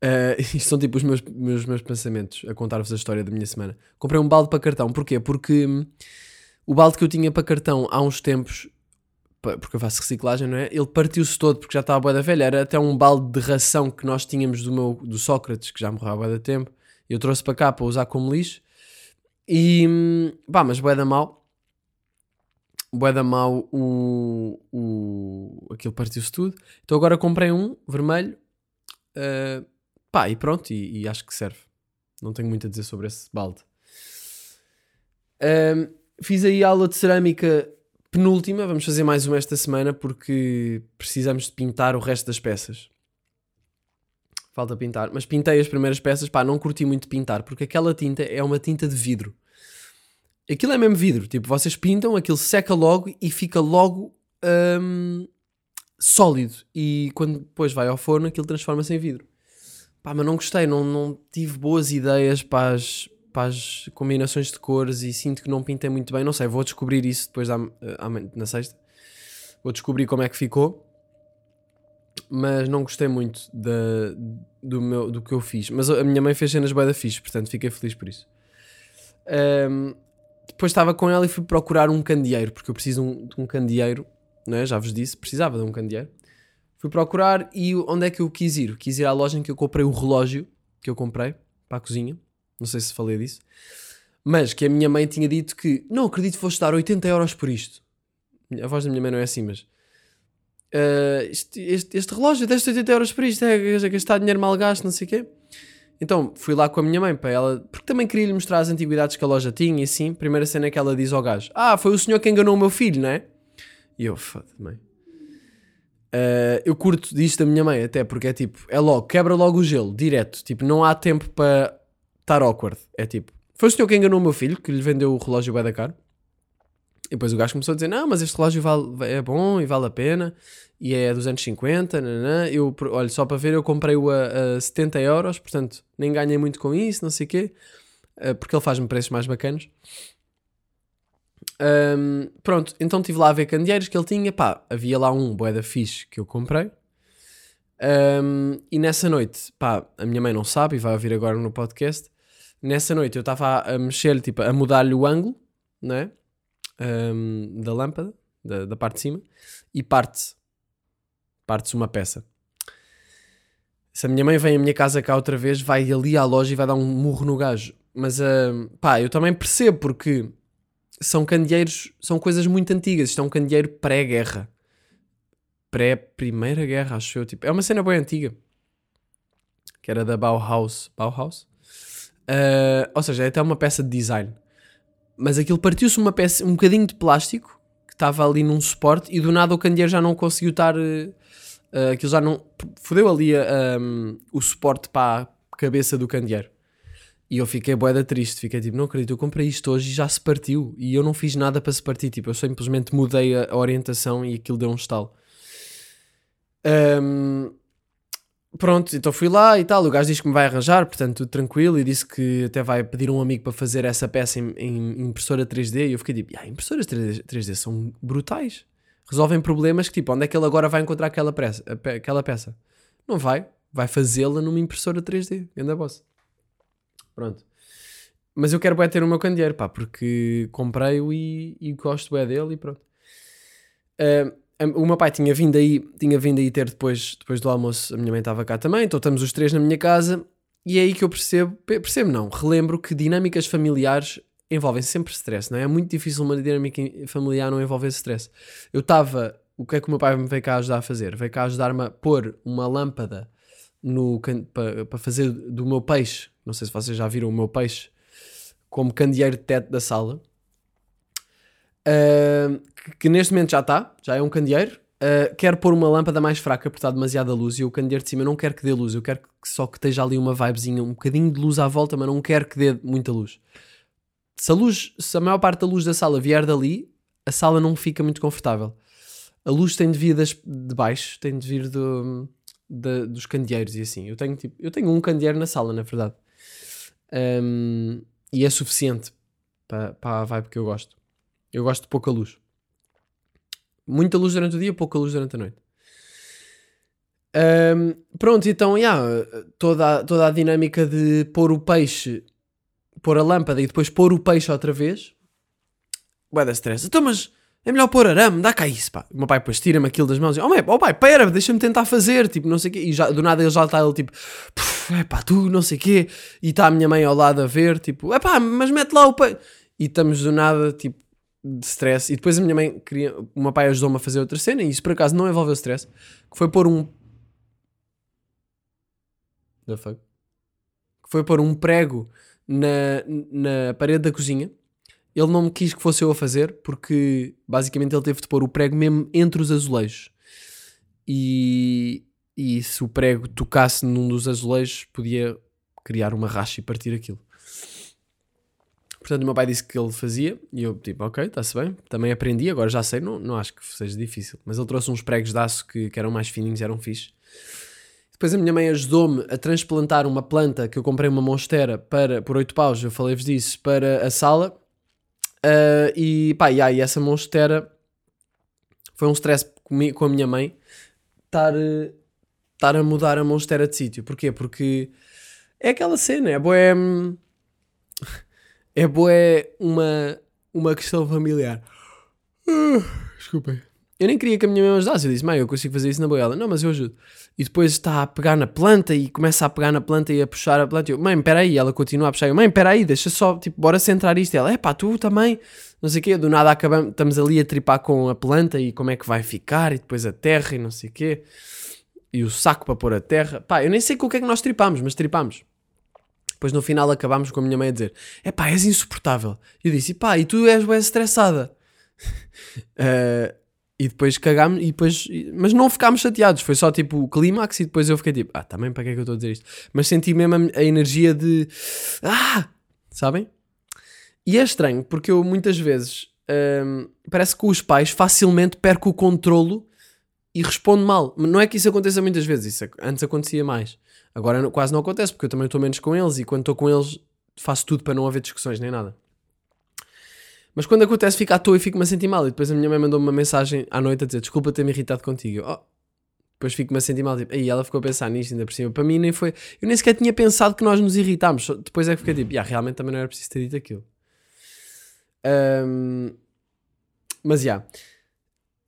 Ah, isto são tipo os meus, meus, meus pensamentos a contar-vos a história da minha semana. Comprei um balde para cartão, porquê? Porque hum, o balde que eu tinha para cartão há uns tempos porque eu faço reciclagem, não é? Ele partiu-se todo porque já estava boa da velha. Era até um balde de ração que nós tínhamos do, meu, do Sócrates, que já morreu há boa da tempo. Eu trouxe para cá para usar como lixo. E hum, pá, mas boa da mal. Boa da mal o, o, aquilo partiu-se tudo. Então agora comprei um vermelho. ah, pá, e pronto, e, e acho que serve. Não tenho muito a dizer sobre esse balde. Ahm, fiz aí a aula de cerâmica penúltima, vamos fazer mais uma esta semana porque precisamos de pintar o resto das peças. Falta pintar, mas pintei as primeiras peças, pá, não curti muito pintar porque aquela tinta é uma tinta de vidro. Aquilo é mesmo vidro, tipo, vocês pintam, aquilo seca logo e fica logo hum, sólido. E quando depois vai ao forno, aquilo transforma-se em vidro. Pá, mas não gostei, não, não tive boas ideias para as, para as combinações de cores e sinto que não pintei muito bem. Não sei, vou descobrir isso depois da, amanhã- na sexta. Vou descobrir como é que ficou. Mas não gostei muito da, do, meu, do que eu fiz. Mas a minha mãe fez cenas bué da fixe, portanto fiquei feliz por isso. Ahm, depois estava com ela e fui procurar um candeeiro, porque eu preciso um- de um candeeiro, não é? já vos disse, precisava de um candeeiro. Fui procurar e onde é que eu quis ir? Quis ir à loja em que eu comprei o relógio que eu comprei para a cozinha. Não sei se falei disso. Mas que a minha mãe tinha dito que não acredito que foste dar 80 euros por isto. A voz da minha mãe não é assim, mas. "Ah, este, este, este relógio deste 80 euros por isto, é, é gastar dinheiro mal gasto, não sei o quê. Então fui lá com a minha mãe para ela, porque também queria lhe mostrar as antiguidades que a loja tinha e assim. Primeira cena que ela diz ao gajo: Ah, foi o senhor que enganou o meu filho, não é? E eu, foda mãe. Uh, eu curto disto da minha mãe, até porque é tipo, é logo, quebra logo o gelo, direto. Tipo, não há tempo para estar awkward. É tipo, foi o senhor que enganou o meu filho, que lhe vendeu o relógio bué da caro. E depois o gajo começou a dizer: Não, mas este relógio vale, é bom e vale a pena. E é 250. Nanã. Eu, olha, só para ver, eu comprei-o a, a 70 euros, portanto nem ganhei muito com isso, não sei o quê, uh, porque ele faz-me preços mais bacanos. Um, pronto, então estive lá a ver candeeiros que ele tinha. Pá, havia lá um boeda fixe que eu comprei. Um, e nessa noite, pá, a minha mãe não sabe e vai ouvir agora no podcast. Nessa noite eu estava a, mexer, tipo, a mudar-lhe o ângulo, né? Um, da lâmpada, da, da parte de cima, e parte-se. Parte-se uma peça. Se a minha mãe vem à minha casa cá outra vez, vai ali à loja e vai dar um murro no gajo. Mas, um, pá, eu também percebo porque são candeeiros, são coisas muito antigas. Isto é um candeeiro pré-guerra. Pré-primeira guerra, acho eu. Tipo, é uma cena bem antiga. que era da Bauhaus. Bauhaus? Uh, ou seja, é até uma peça de design. Mas aquilo partiu-se uma peça, um bocadinho de plástico que estava ali num suporte e do nada o candeeiro já não conseguiu estar. Uh, aquilo já não. Fodeu ali um, o suporte para a cabeça do candeeiro. E eu fiquei boeda triste, fiquei tipo, não acredito, eu comprei isto hoje e já se partiu. E eu não fiz nada para se partir, tipo, eu simplesmente mudei a, orientação e aquilo deu um estalo. Um, pronto, então fui lá e tal. O gajo disse que me vai arranjar, portanto, tudo tranquilo. E disse que até vai pedir um amigo para fazer essa peça em, em impressora 3D. E eu fiquei tipo, ah, impressoras 3D, 3D são brutais. Resolvem problemas que, tipo, onde é que ele agora vai encontrar aquela peça? Aquela peça? Não vai, vai fazê-la numa impressora 3D. Anda boss. Pronto. Mas eu quero bem ter o meu candeeiro, pá, porque comprei-o e, e gosto bem dele e pronto. Uh, o meu pai tinha vindo aí, tinha vindo aí ter depois, depois do almoço, a minha mãe estava cá também, então estamos os três na minha casa e é aí que eu percebo, percebo não, relembro que dinâmicas familiares envolvem sempre stress, não é? É muito difícil uma dinâmica familiar não envolver stress. Eu estava, o que é que o meu pai me veio cá ajudar a fazer? Veio cá ajudar-me a pôr uma lâmpada no para, para fazer do meu peixe, não sei se vocês já viram o meu peixe, como candeeiro de teto da sala. Uh, que, neste momento já está, já é um candeeiro. Uh, quero pôr uma lâmpada mais fraca porque está demasiada luz e o candeeiro de cima eu não quero que dê luz, eu quero que, só que esteja ali uma vibezinha, um bocadinho de luz à volta, mas não quero que dê muita luz. Se a luz, se a maior parte da luz da sala vier dali, a sala não fica muito confortável. A luz tem de vir das, de baixo, tem de vir do, de, dos candeeiros e assim. Eu tenho, tipo, eu tenho um candeeiro na sala, na verdade. Um, e é suficiente para, para a vibe que eu gosto. Eu gosto de pouca luz. Muita luz durante o dia, pouca luz durante a noite. Um, pronto, então, yeah, toda, a, toda a dinâmica de pôr o peixe, pôr a lâmpada e depois pôr o peixe outra vez. Ué, da stress. Então, mas é melhor pôr arame, dá cá isso, pá. O meu pai depois tira-me aquilo das mãos e, oh, mãe, oh pai, pera, deixa-me tentar fazer, tipo, não sei o quê. E já, do nada ele já está, ele tipo, é pá, tu, não sei o quê. E está a minha mãe ao lado a ver, tipo, é pá, mas mete lá o peixe. E estamos do nada, tipo, de stress. E depois a minha mãe queria. O meu pai ajudou-me a fazer outra cena e isso por acaso não envolveu stress. Que foi pôr um. The fuck? Que foi pôr um prego na, na parede da cozinha. Ele não me quis que fosse eu a fazer porque basicamente ele teve de pôr o prego mesmo entre os azulejos. E, e se o prego tocasse num dos azulejos, podia criar uma racha e partir aquilo. Portanto, o meu pai disse que ele fazia e eu, tipo, ok, está-se bem. Também aprendi, agora já sei, não, não acho que seja difícil. Mas ele trouxe uns pregos de aço que, que eram mais fininhos, eram fixe. Depois a minha mãe ajudou-me a transplantar uma planta que eu comprei uma monstera para, por 8 paus, eu falei-vos disso, para a sala. Uh, e pá, e aí essa monstera foi um stress com a minha mãe estar, estar a mudar a monstera de sítio. Porquê? Porque é aquela cena, é boé. Hum, é boa uma, uma questão familiar. Uh, desculpem. Eu nem queria que a minha mãe me ajudasse. Eu disse, mãe, eu consigo fazer isso na boa. Ela, não, mas eu ajudo. E depois está a pegar na planta e começa a pegar na planta e a puxar a planta. Eu, mãe, peraí. Ela continua a puxar. Eu, mãe, peraí, deixa só, tipo, bora centrar isto. E ela, é pá, tu também. Não sei o quê. Do nada acabamos, estamos ali a tripar com a planta e como é que vai ficar. E depois a terra e não sei o quê. E o saco para pôr a terra. Pá, eu nem sei com o que é que nós tripamos, mas tripamos. Depois no final acabámos com a minha mãe a dizer: É pá, és insuportável. E eu disse: Pá, e tu és bem estressada. uh, e depois cagámos, e depois, mas não ficámos chateados. Foi só tipo o clímax. E depois eu fiquei tipo: Ah, também para que é que eu estou a dizer isto? Mas senti mesmo a, a energia de Ah, sabem? E é estranho porque eu muitas vezes ehm, parece que os pais facilmente perco o controlo e respondo mal. Não é que isso aconteça muitas vezes, isso antes acontecia mais. Agora quase não acontece, porque eu também estou menos com eles e quando estou com eles faço tudo para não haver discussões nem nada. Mas quando acontece, fico à toa e fico-me a sentir mal. E depois a minha mãe mandou-me uma mensagem à noite a dizer: Desculpa ter-me irritado contigo. Oh. Depois fico-me a sentir mal. Tipo, aí ela ficou a pensar nisto ainda por cima. Para mim, nem foi. Eu nem sequer tinha pensado que nós nos irritámos. Depois é que fiquei tipo: yeah, realmente também não era preciso ter dito aquilo. Um... Mas já. Yeah.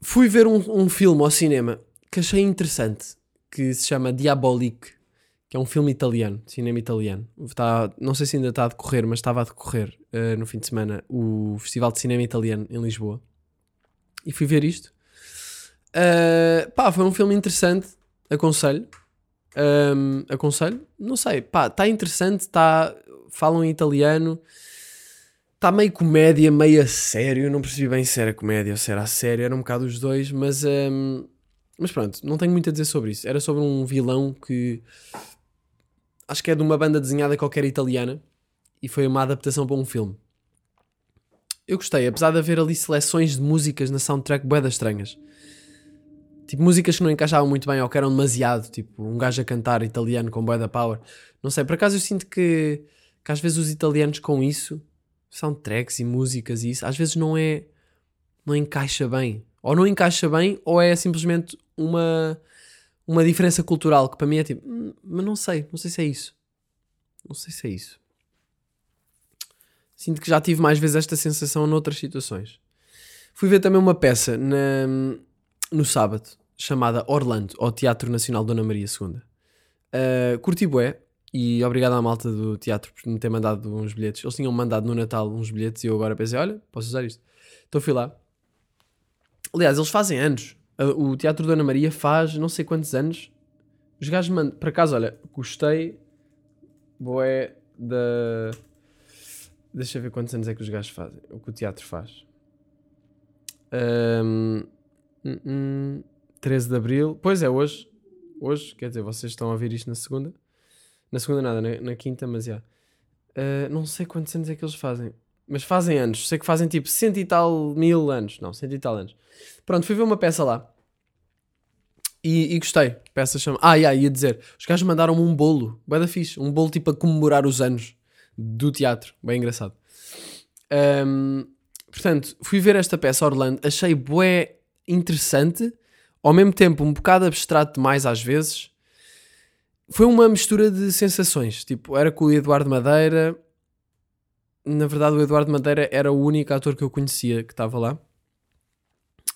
Fui ver um, um filme ao cinema que achei interessante. Que se chama Diabolique que é um filme italiano, cinema italiano. Está, não sei se ainda está a decorrer, mas estava a decorrer uh, no fim de semana o Festival de Cinema Italiano em Lisboa. E fui ver isto. Uh, pá, foi um filme interessante, aconselho. Ahm, aconselho? Não sei. Pá, está interessante, tá, falam em italiano. Está meio comédia, meio a sério. Não percebi bem se era comédia ou se era a sério. Era um bocado os dois, mas... ahm, mas pronto, não tenho muito a dizer sobre isso. Era sobre um vilão que... Acho que é de uma banda desenhada qualquer italiana. E foi uma adaptação para um filme. Eu gostei, apesar de haver ali seleções de músicas na soundtrack boedas estranhas. Tipo, músicas que não encaixavam muito bem ou que eram demasiado. Tipo, um gajo a cantar italiano com boeda power. Não sei, por acaso eu sinto que, que às vezes os italianos com isso, soundtracks e músicas e isso, às vezes não é... Não encaixa bem. Ou não encaixa bem, ou é simplesmente uma, uma diferença cultural que para mim é tipo... "Hum, mas não sei, não sei se é isso. Não sei se é isso. Sinto que já tive mais vezes esta sensação noutras situações. Fui ver também uma peça na, no sábado, chamada Orlando, ao Teatro Nacional Dona Maria II. Uh, curti bué, e obrigado à malta do teatro por me ter mandado uns bilhetes. Eles tinham mandado no Natal uns bilhetes e eu agora pensei, olha, posso usar isto. Então fui lá. Aliás, eles fazem anos. Uh, O Teatro Dona Maria faz não sei quantos anos. Os gajos mandam... Por acaso, olha, gostei bué da... Deixa eu ver quantos anos é que os gajos fazem. O que o teatro faz. Ahm, hum, hum, 13 de Abril. Pois é, hoje. Hoje, quer dizer, vocês estão a ouvir isto na segunda. Na segunda nada, na, na quinta, mas já. Ah, não sei quantos anos é que eles fazem. Mas fazem anos. Sei que fazem tipo cento e tal mil anos. Não, cento e tal anos. Pronto, fui ver uma peça lá. E, e gostei. Peça chama... Ah, yeah, ia dizer. Os gajos mandaram-me um bolo. Bué da fixe. Um bolo tipo a comemorar os anos do teatro. Bem engraçado. Ahm, portanto, fui ver esta peça Orlando. Achei bué interessante. Ao mesmo tempo um bocado abstrato demais às vezes. Foi uma mistura de sensações. Tipo, era com o Eduardo Madeira. Na verdade, o Eduardo Madeira era o único ator que eu conhecia que estava lá.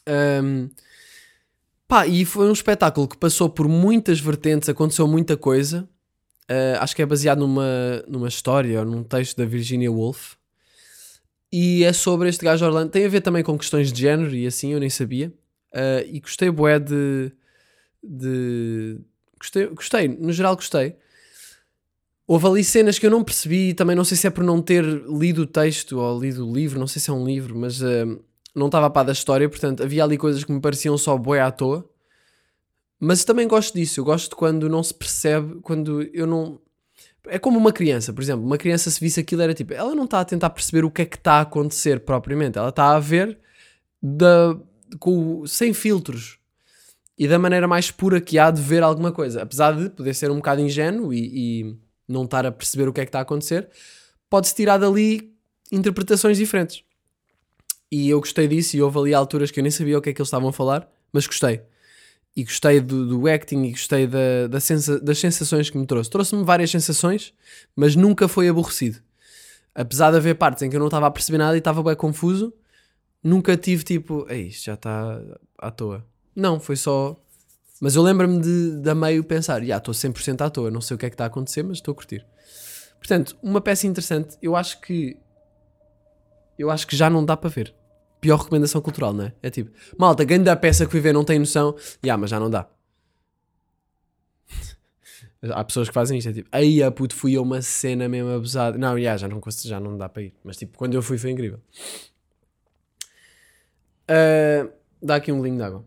Ahm, pá, e foi um espetáculo que passou por muitas vertentes, aconteceu muita coisa. Ah, acho que é baseado numa, numa história ou num texto da Virginia Woolf. E é sobre este gajo Orlando. Tem a ver também com questões de género e assim, eu nem sabia. Ah, e gostei, bué, de. de gostei, gostei, no geral gostei. Houve ali cenas que eu não percebi, também não sei se é por não ter lido o texto ou lido o livro, não sei se é um livro, mas ah, não estava a par da história, portanto havia ali coisas que me pareciam só bué à toa. Mas também gosto disso, eu gosto quando não se percebe, quando eu não. É como uma criança, por exemplo, uma criança se visse aquilo era tipo, ela não está a tentar perceber o que é que está a acontecer propriamente, ela está a ver da, com, sem filtros e da maneira mais pura que há de ver alguma coisa, apesar de poder ser um bocado ingênuo e, e não estar a perceber o que é que está a acontecer, pode-se tirar dali interpretações diferentes. E eu gostei disso e houve ali alturas que eu nem sabia o que é que eles estavam a falar, mas gostei e gostei do, do acting e gostei da, da sensa- das sensações que me trouxe. Trouxe-me várias sensações, mas nunca foi aborrecido. Apesar de haver partes em que eu não estava a perceber nada e estava bem confuso, nunca tive tipo, ei, isto já está à toa. Não, foi só. Mas eu lembro-me de, de a meio pensar, já estou 100% à toa, não sei o que é que está a acontecer, mas estou a curtir. Portanto, uma peça interessante, eu acho que. Eu acho que já não dá para ver pior recomendação cultural, não é? É tipo, malta, ganho da peça que fui ver não tem noção, já, mas já não dá. Há pessoas que fazem isto, é tipo, aí a puto, fui a uma cena mesmo abusada. Não, já, já não, já não dá para ir. Mas tipo, quando eu fui foi incrível. Ah, dá aqui um golinho de água.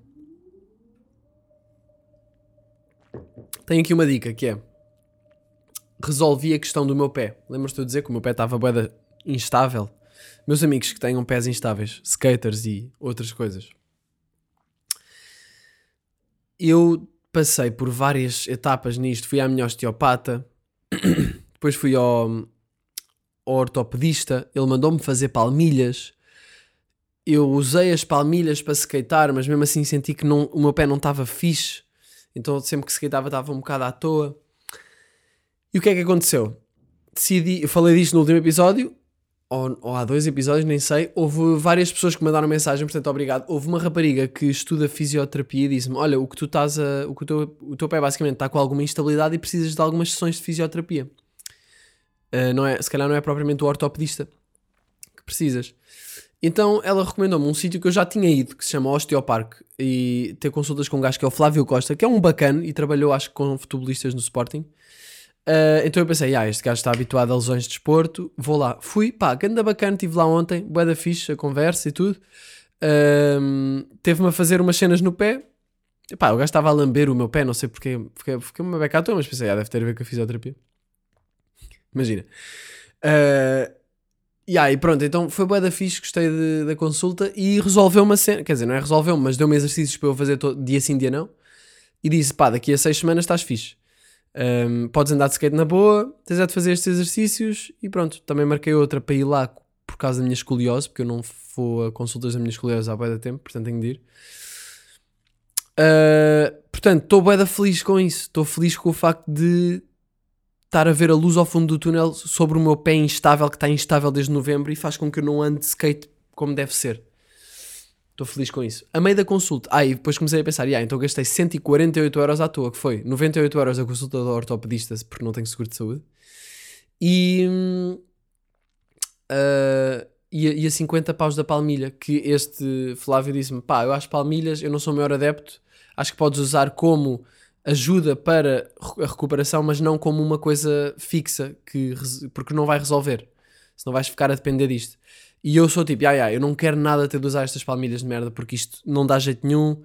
Tenho aqui uma dica que é resolvi a questão do meu pé. Lembras-te de eu dizer que o meu pé estava boeda instável? Meus amigos que tenham pés instáveis, skaters e outras coisas. Eu passei por várias etapas nisto. Fui à minha osteopata, depois fui ao, ao ortopedista, ele mandou-me fazer palmilhas. Eu usei as palmilhas para skatear, mas mesmo assim senti que não, o meu pé não estava fixe. Então sempre que skateava estava um bocado à toa. E o que é que aconteceu? Decidi, eu falei disto no último episódio, ou, ou há dois episódios, nem sei. Houve várias pessoas que mandaram mensagem, portanto, obrigado. Houve uma rapariga que estuda fisioterapia e disse-me: Olha, o que tu estás a. O, que o, teu, o teu pé basicamente está com alguma instabilidade e precisas de algumas sessões de fisioterapia. Ah, não é, se calhar não é propriamente o ortopedista que precisas. Então ela recomendou-me um sítio que eu já tinha ido, que se chama Osteoparque, e ter consultas com um gajo que é o Flávio Costa, que é um bacana e trabalhou, acho que, com futebolistas no Sporting. Ah, então eu pensei, ah, este gajo está habituado a lesões de desporto, vou lá. Fui, pá, ganda bacana, estive lá ontem, bué da fixe, a conversa e tudo. Ahm, Teve-me a fazer umas cenas no pé. Pá, o gajo estava a lamber o meu pé, não sei porque, fiquei, fiquei uma beca à toa, mas pensei, ah, deve ter a ver com a fisioterapia. Imagina. Ah, e aí, pronto, então foi bué da fixe, gostei de- da consulta e resolveu uma cena, quer dizer, não é resolveu mas deu-me exercícios para eu fazer todo, dia sim, dia não. E disse, pá, daqui a seis semanas estás fixe. Um, podes andar de skate na boa, tens é de fazer estes exercícios e pronto. Também marquei outra para ir lá por causa da minha escoliose, porque eu não vou a consultas da minha escoliose há bué da tempo, portanto tenho de ir. Uh, portanto, estou bué da feliz com isso. Estou feliz com o facto de estar a ver a luz ao fundo do túnel sobre o meu pé instável, que está instável desde novembro e faz com que eu não ande de skate como deve ser. Estou feliz com isso. A meio da consulta. Ah, e depois comecei a pensar, ah, então gastei 148 euros à toa, que foi 98 euros a consulta do ortopedista, porque não tenho seguro de saúde. E, a- e a 50 paus da palmilha, que este Flávio disse-me, pá, eu acho palmilhas, eu não sou o maior adepto, acho que podes usar como ajuda para a recuperação, mas não como uma coisa fixa, que, porque não vai resolver. Senão vais ficar a depender disto. E eu sou tipo, ai, ai, eu não quero nada ter de usar estas palmilhas de merda porque isto não dá jeito nenhum.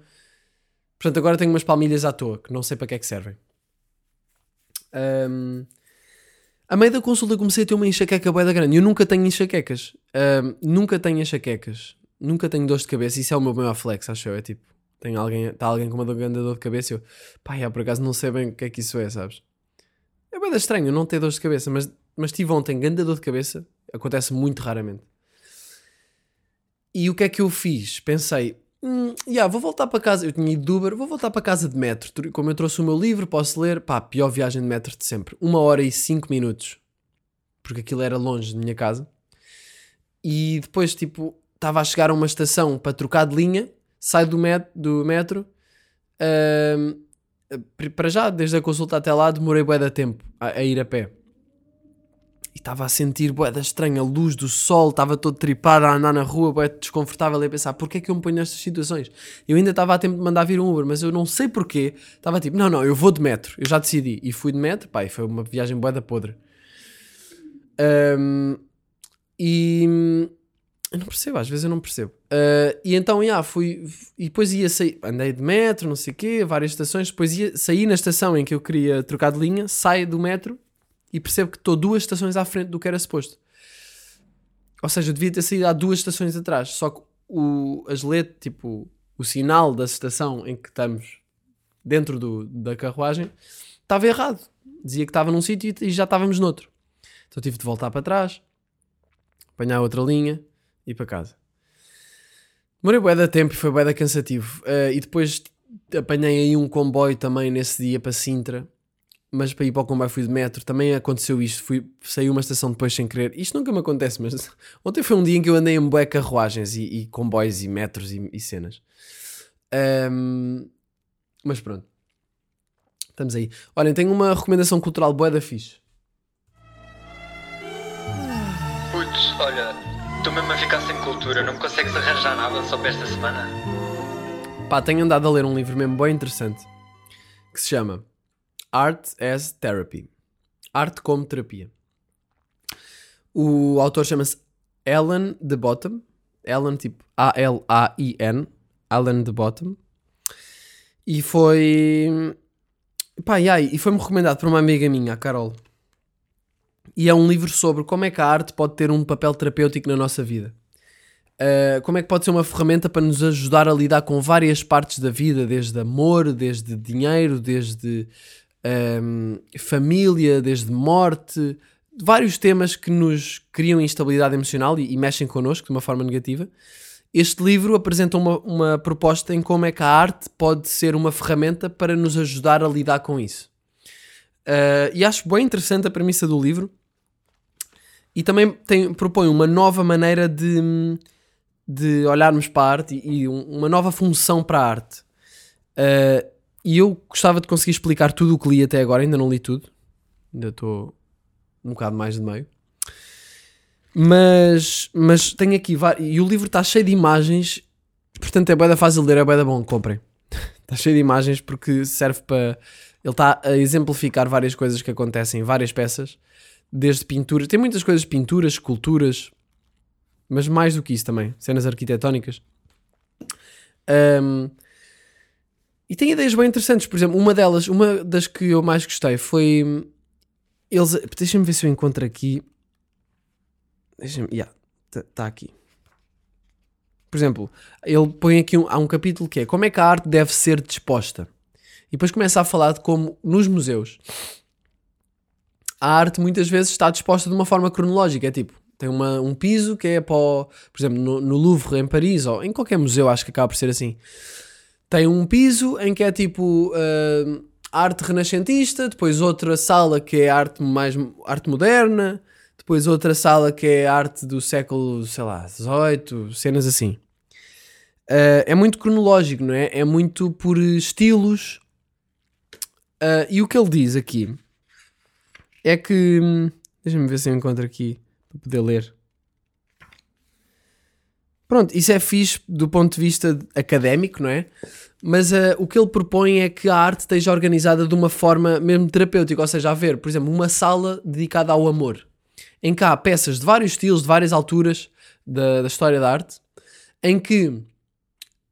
Portanto, agora tenho umas palmilhas à toa que não sei para que é que servem. Ahm, a meio da consulta comecei a ter uma enxaqueca bué da grande. Eu nunca tenho enxaquecas. Ahm, nunca tenho enxaquecas. Nunca tenho dor de cabeça. Isso é o meu maior flex, acho eu. É tipo, tem alguém, está alguém com uma grande dor de cabeça e eu, pá, já, por acaso não sei bem o que é que isso é, sabes? É bem estranho não ter dor de cabeça, mas, mas tive ontem grande dor de cabeça. Acontece muito raramente. E o que é que eu fiz? Pensei, hum, yeah, vou voltar para casa. Eu tinha ido de Uber, vou voltar para casa de metro. Tr- Como eu trouxe o meu livro, posso ler. Pá, pior viagem de metro de sempre. Uma hora e cinco minutos. Porque aquilo era longe da minha casa. E depois, tipo, estava a chegar a uma estação para trocar de linha. Saio do, met do metro. pr- para já, desde a consulta até lá, demorei bué da tempo a, a ir a pé. E estava a sentir bué da estranha, luz do sol, estava todo tripado a andar na rua, bué desconfortável e a pensar, porquê é que eu me ponho nestas situações? Eu ainda estava a tempo de mandar vir um Uber, mas eu não sei porquê, estava tipo, não, não, eu vou de metro, eu já decidi. E fui de metro, pá, e foi uma viagem bué da podre. Ahm, e eu não percebo, às vezes eu não percebo. Ah, e então, já, fui, e depois ia sair, andei de metro, não sei o quê, várias estações, depois ia sair na estação em que eu queria trocar de linha, saio do metro e percebo que estou duas estações à frente do que era suposto. Ou seja, eu devia ter saído há duas estações atrás, só que o, as letras, tipo, o sinal da estação em que estamos dentro do, da carruagem estava errado. Dizia que estava num sítio e já estávamos noutro. Então tive de voltar para trás, apanhar outra linha ir para casa. Demorei bué da tempo e foi bué da cansativo. Eh, e depois apanhei aí um comboio também nesse dia para Sintra. Mas para ir para o comboio fui de metro. Também aconteceu isto. Fui, saí uma estação depois sem querer. Isto nunca me acontece, mas ontem foi um dia em que eu andei em bué carruagens e, e comboios e metros e, e cenas. Ahm, mas pronto. Estamos aí. Olhem, tenho uma recomendação cultural bué da fixe. Estou mesmo a ficar sem cultura, não me consegues arranjar nada só para esta semana? Pá, tenho andado a ler um livro mesmo bem interessante que se chama Art as Therapy. Arte como terapia. O autor chama-se Alan de Bottom. Alan, tipo A-L-A-I-N. Alan de Bottom. E foi. Pá, e, aí, e foi-me recomendado por uma amiga minha, a Carol. E é um livro sobre como é que a arte pode ter um papel terapêutico na nossa vida. Uh, como é que pode ser uma ferramenta para nos ajudar a lidar com várias partes da vida, desde amor, desde dinheiro, desde um, família, desde morte, vários temas que nos criam instabilidade emocional e, e mexem connosco de uma forma negativa. Este livro apresenta uma, uma proposta em como é que a arte pode ser uma ferramenta para nos ajudar a lidar com isso. Uh, e acho bem interessante a premissa do livro. E também tem, propõe uma nova maneira de, de olharmos para a arte e, e um- uma nova função para a arte. Uh, e eu gostava de conseguir explicar tudo o que li até agora, ainda não li tudo, ainda estou um bocado mais de meio. Mas, mas tem aqui. E o livro está cheio de imagens, portanto é bem fácil de ler, é bem bom, comprem. Está cheio de imagens porque serve para. Ele está a exemplificar várias coisas que acontecem em várias peças, desde pinturas. Tem muitas coisas, pinturas, esculturas, mas mais do que isso também, cenas arquitetónicas. Ahm, e tem ideias bem interessantes, por exemplo, uma delas, uma das que eu mais gostei foi. Eles. Deixa-me ver se eu encontro aqui. Deixa-me. Está aqui. Por exemplo, ele põe aqui um, há um capítulo que é como é que a arte deve ser disposta. E depois começa a falar de como nos museus a arte muitas vezes está disposta de uma forma cronológica. É tipo, tem uma, um piso que é para, o- por exemplo, no, no Louvre em Paris ou em qualquer museu, acho que acaba por ser assim. Tem um piso em que é tipo ah, arte renascentista, depois outra sala que é arte mais arte moderna, depois outra sala que é arte do século, sei lá, 18, cenas assim. Ah, é muito cronológico, não é? É muito por estilos. Ah, e o que ele diz aqui é que. hum, Deixa-me ver se eu encontro aqui para poder ler. Pronto, isso é fixe do ponto de vista académico, não é? Mas ah, o que ele propõe é que a arte esteja organizada de uma forma mesmo terapêutica, ou seja, a ver, por exemplo, uma sala dedicada ao amor, em que há peças de vários estilos, de várias alturas da, da história da arte, em que,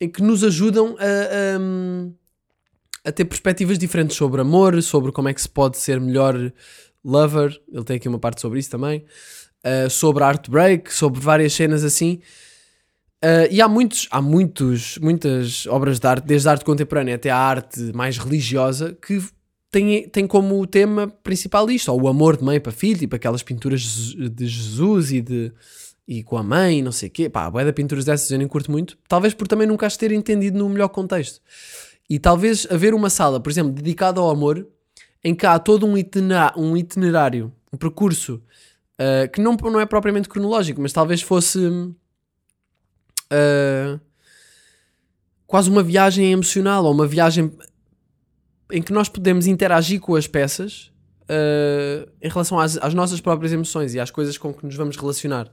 em que nos ajudam a, a, hum, a ter perspectivas diferentes sobre amor, sobre como é que se pode ser melhor lover. Ele tem aqui uma parte sobre isso também. Uh, sobre art break, sobre várias cenas assim. Uh, e há muitos, há muitos, muitas obras de arte, desde a arte contemporânea até a arte mais religiosa, que tem, tem como tema principal isto, ou o amor de mãe para filho, tipo aquelas pinturas de Jesus e de e com a mãe, não sei o quê. Pá, a de pinturas dessas eu nem curto muito. Talvez por também nunca as ter entendido no melhor contexto. E talvez haver uma sala, por exemplo, dedicada ao amor, em que há todo um, itena- um itinerário, um percurso, uh, que não, não é propriamente cronológico, mas talvez fosse uh, quase uma viagem emocional, ou uma viagem em que nós podemos interagir com as peças uh, em relação às, às nossas próprias emoções e às coisas com que nos vamos relacionar.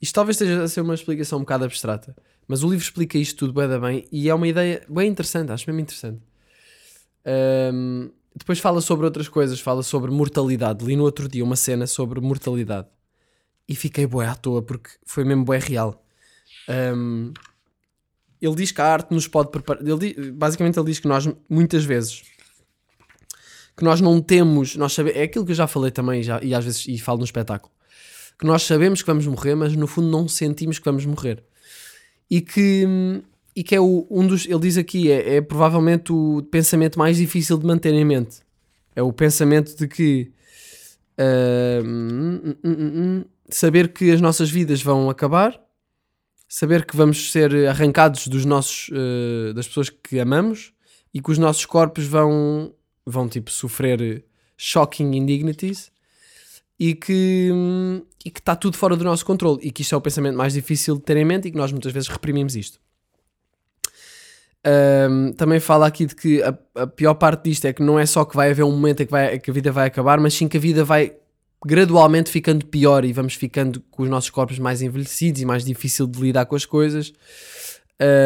Isto talvez esteja a ser uma explicação um bocado abstrata, mas o livro explica isto tudo bem, bem e é uma ideia bem interessante, acho mesmo interessante. Um, depois fala sobre outras coisas, fala sobre mortalidade. Li no outro dia uma cena sobre mortalidade e fiquei bué à toa porque foi mesmo bué real. Um, ele diz que a arte nos pode preparar. Ele basicamente, ele diz que nós muitas vezes que nós não temos, nós sabe, é aquilo que eu já falei também já, e às vezes e falo no espetáculo, que nós sabemos que vamos morrer, mas no fundo não sentimos que vamos morrer. E que, e que é o, um dos, ele diz aqui, é, é provavelmente o pensamento mais difícil de manter em mente. É o pensamento de que hum, saber que as nossas vidas vão acabar, saber que vamos ser arrancados dos nossos, ah, das pessoas que amamos e que os nossos corpos vão, vão tipo sofrer shocking indignities e que e que está tudo fora do nosso controle e que isto é o pensamento mais difícil de ter em mente e que nós muitas vezes reprimimos isto. Hum, também fala aqui de que a, a pior parte disto é que não é só que vai haver um momento em que, vai, que a vida vai acabar, mas sim que a vida vai gradualmente ficando pior e vamos ficando com os nossos corpos mais envelhecidos e mais difícil de lidar com as coisas,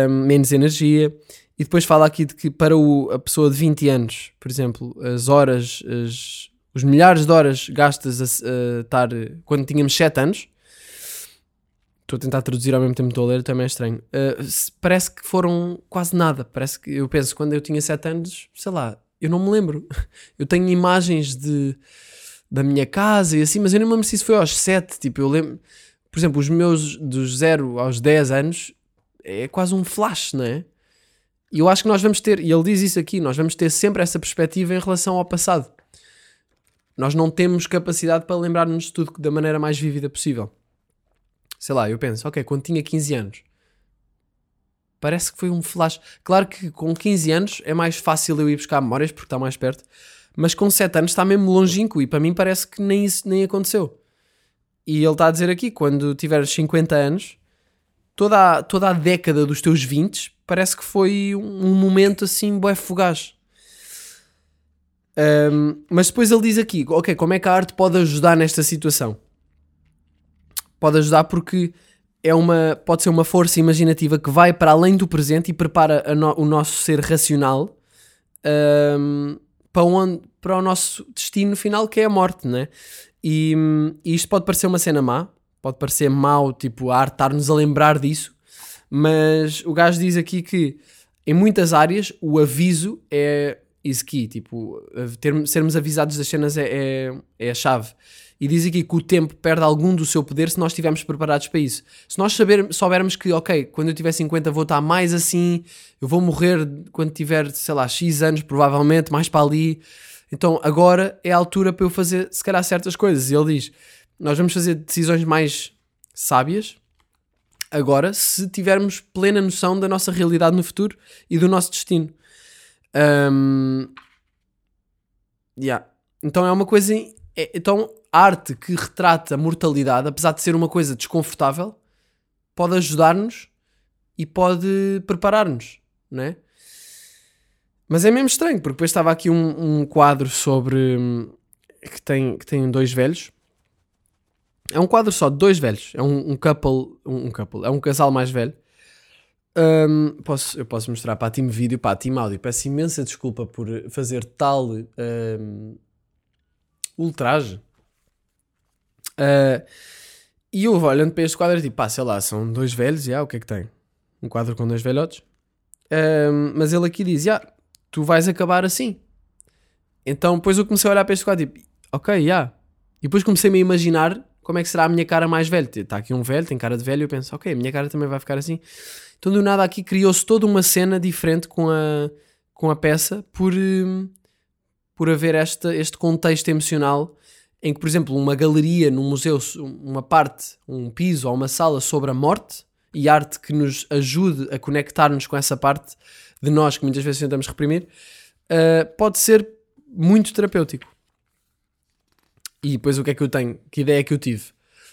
hum, menos energia. E depois fala aqui de que para o- a pessoa de 20 anos, por exemplo, as horas, as- os milhares de horas gastas a, a estar quando tínhamos 7 anos, estou a tentar traduzir ao mesmo tempo que estou a ler, também é estranho. Uh, parece que foram quase nada. Parece que eu penso, quando eu tinha 7 anos, sei lá, eu não me lembro. Eu tenho imagens de, da minha casa e assim, mas eu não me lembro se isso foi aos 7. Tipo, eu lembro, por exemplo, os meus dos 0 aos 10 anos é quase um flash, não é? E eu acho que nós vamos ter, e ele diz isso aqui, nós vamos ter sempre essa perspectiva em relação ao passado. Nós não temos capacidade para lembrar-nos de tudo da maneira mais vívida possível. Sei lá, eu penso, ok, quando tinha 15 anos, parece que foi um flash. Claro que com 15 anos é mais fácil eu ir buscar memórias porque está mais perto, mas com 7 anos está mesmo longínquo e para mim parece que nem isso nem aconteceu. E ele está a dizer aqui, quando tiveres 50 anos, toda a, toda a década dos teus 20 parece que foi um, um momento assim bué fugaz. Um, mas depois ele diz aqui, ok, como é que a arte pode ajudar nesta situação? Pode ajudar porque é uma, pode ser uma força imaginativa que vai para além do presente e prepara no- o nosso ser racional ahm, para, onde, para o nosso destino final, que é a morte, né? E, e isto pode parecer uma cena má, pode parecer mau, tipo, a arte estar-nos a lembrar disso, mas o gajo diz aqui que em muitas áreas o aviso é is key, tipo, ter- sermos avisados das cenas é, é, é a chave. E diz aqui que o tempo perde algum do seu poder se nós estivermos preparados para isso. Se nós saber, soubermos que, ok, quando eu tiver 50 vou estar mais assim, eu vou morrer quando tiver, sei lá, X anos, provavelmente, mais para ali. Então agora é a altura para eu fazer, se calhar, certas coisas. E ele diz: nós vamos fazer decisões mais sábias agora se tivermos plena noção da nossa realidade no futuro e do nosso destino. Ahm, yeah. Então é uma coisa. é- então, arte que retrata a mortalidade, apesar de ser uma coisa desconfortável, pode ajudar-nos e pode preparar-nos, não é? Mas é mesmo estranho, porque depois estava aqui um, um quadro sobre. hum, que tem, que tem dois velhos. É um quadro só de dois velhos. É um, um couple. Um, um couple. É um casal mais velho. Hum, posso, eu posso mostrar para a Team Vídeo, para a Team Áudio. Peço imensa desculpa por fazer tal hum, ultraje. Ah, e eu olhando para este quadro e tipo, pá, sei lá, são dois velhos, já, o que é que tem? Um quadro com dois velhotes. Hum, mas ele aqui diz, já, tu vais acabar assim. Então, depois eu comecei a olhar para este quadro e tipo, ok, já. E depois comecei-me a imaginar como é que será a minha cara mais velha. Está aqui um velho, tem cara de velho, e eu penso, ok, a minha cara também vai ficar assim. Então, do nada, aqui criou-se toda uma cena diferente com a, com a peça por, hum, por haver esta, este contexto emocional em que, por exemplo, uma galeria num museu, uma parte, um piso ou uma sala sobre a morte e arte que nos ajude a conectar-nos com essa parte de nós que muitas vezes tentamos reprimir, uh, pode ser muito terapêutico. E depois o que é que eu tenho? Que ideia é que eu tive?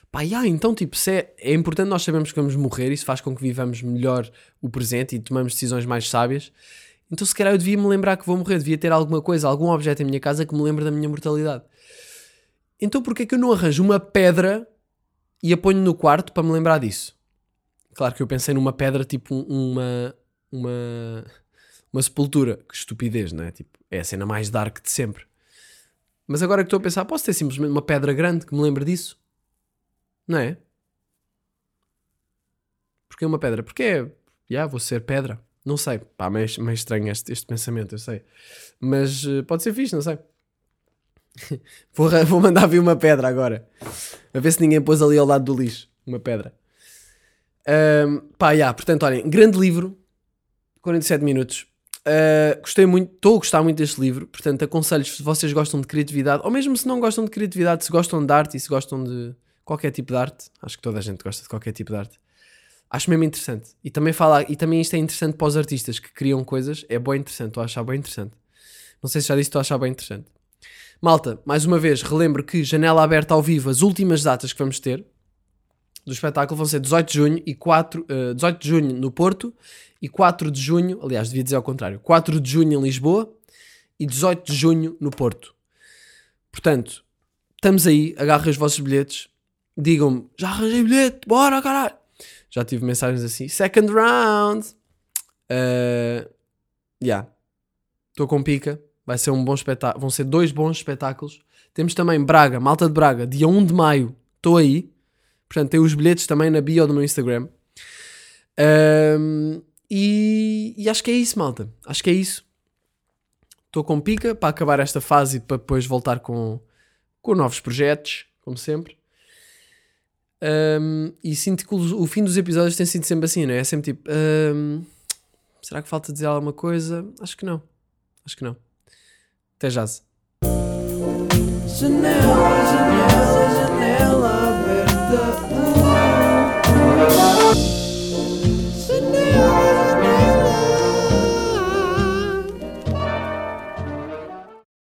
Pá, yeah, então, tipo, é, é importante nós sabermos que vamos morrer, isso faz com que vivamos melhor o presente e tomamos decisões mais sábias. Então, se calhar, eu devia me lembrar que vou morrer, devia ter alguma coisa, algum objeto em minha casa que me lembre da minha mortalidade. Então, porquê que eu não arranjo uma pedra e a ponho no quarto para me lembrar disso? Claro que eu pensei numa pedra, tipo uma, uma, uma sepultura. Que estupidez, não é? Tipo, é a cena mais dark de sempre. Mas agora que estou a pensar, posso ter simplesmente uma pedra grande que me lembre disso? Não é? Porquê uma pedra? Porque é. Já, vou ser pedra. Não sei. Pá, meio, meio estranho este, este pensamento, eu sei. Mas eh, pode ser fixe, não sei. vou, vou mandar vir uma pedra agora. A ver se ninguém pôs ali ao lado do lixo. Uma pedra. Ahm, pá, já, portanto, olhem, grande livro. 47 minutos. Uh, gostei muito, estou a gostar muito deste livro, portanto aconselho-vos se vocês gostam de criatividade, ou mesmo se não gostam de criatividade, se gostam de arte e se gostam de qualquer tipo de arte, acho que toda a gente gosta de qualquer tipo de arte, acho mesmo interessante. E também, fala, e também isto é interessante para os artistas que criam coisas, é bem interessante, estou a achar bem interessante. Não sei se já disse, estou a achar bem interessante. Malta, mais uma vez, relembro que janela aberta ao vivo, as últimas datas que vamos ter do espetáculo vão ser 18 de junho e 4, eh, 18 de junho no Porto e 4 de junho, aliás, devia dizer ao contrário, 4 de junho em Lisboa e 18 de junho no Porto. Portanto, estamos aí, agarrem os vossos bilhetes, digam-me, já arranjei bilhete, bora caralho. Já tive mensagens assim, second round. Uh, yeah. Estou com pica, vai ser um bom espetáculo, vão ser dois bons espetáculos. Temos também Braga, Malta de Braga, dia 1 de maio, estou aí. Portanto, tem os bilhetes também na bio do meu Instagram. Um, e, e acho que é isso, malta. Acho que é isso. Estou com pica para acabar esta fase e para depois voltar com, com novos projetos, como sempre. Um, e sinto que o, o fim dos episódios tem sido sempre assim, não é? É sempre tipo: um, será que falta dizer alguma coisa? Acho que não. Acho que não. Até já. Janela, janela, janela aberta.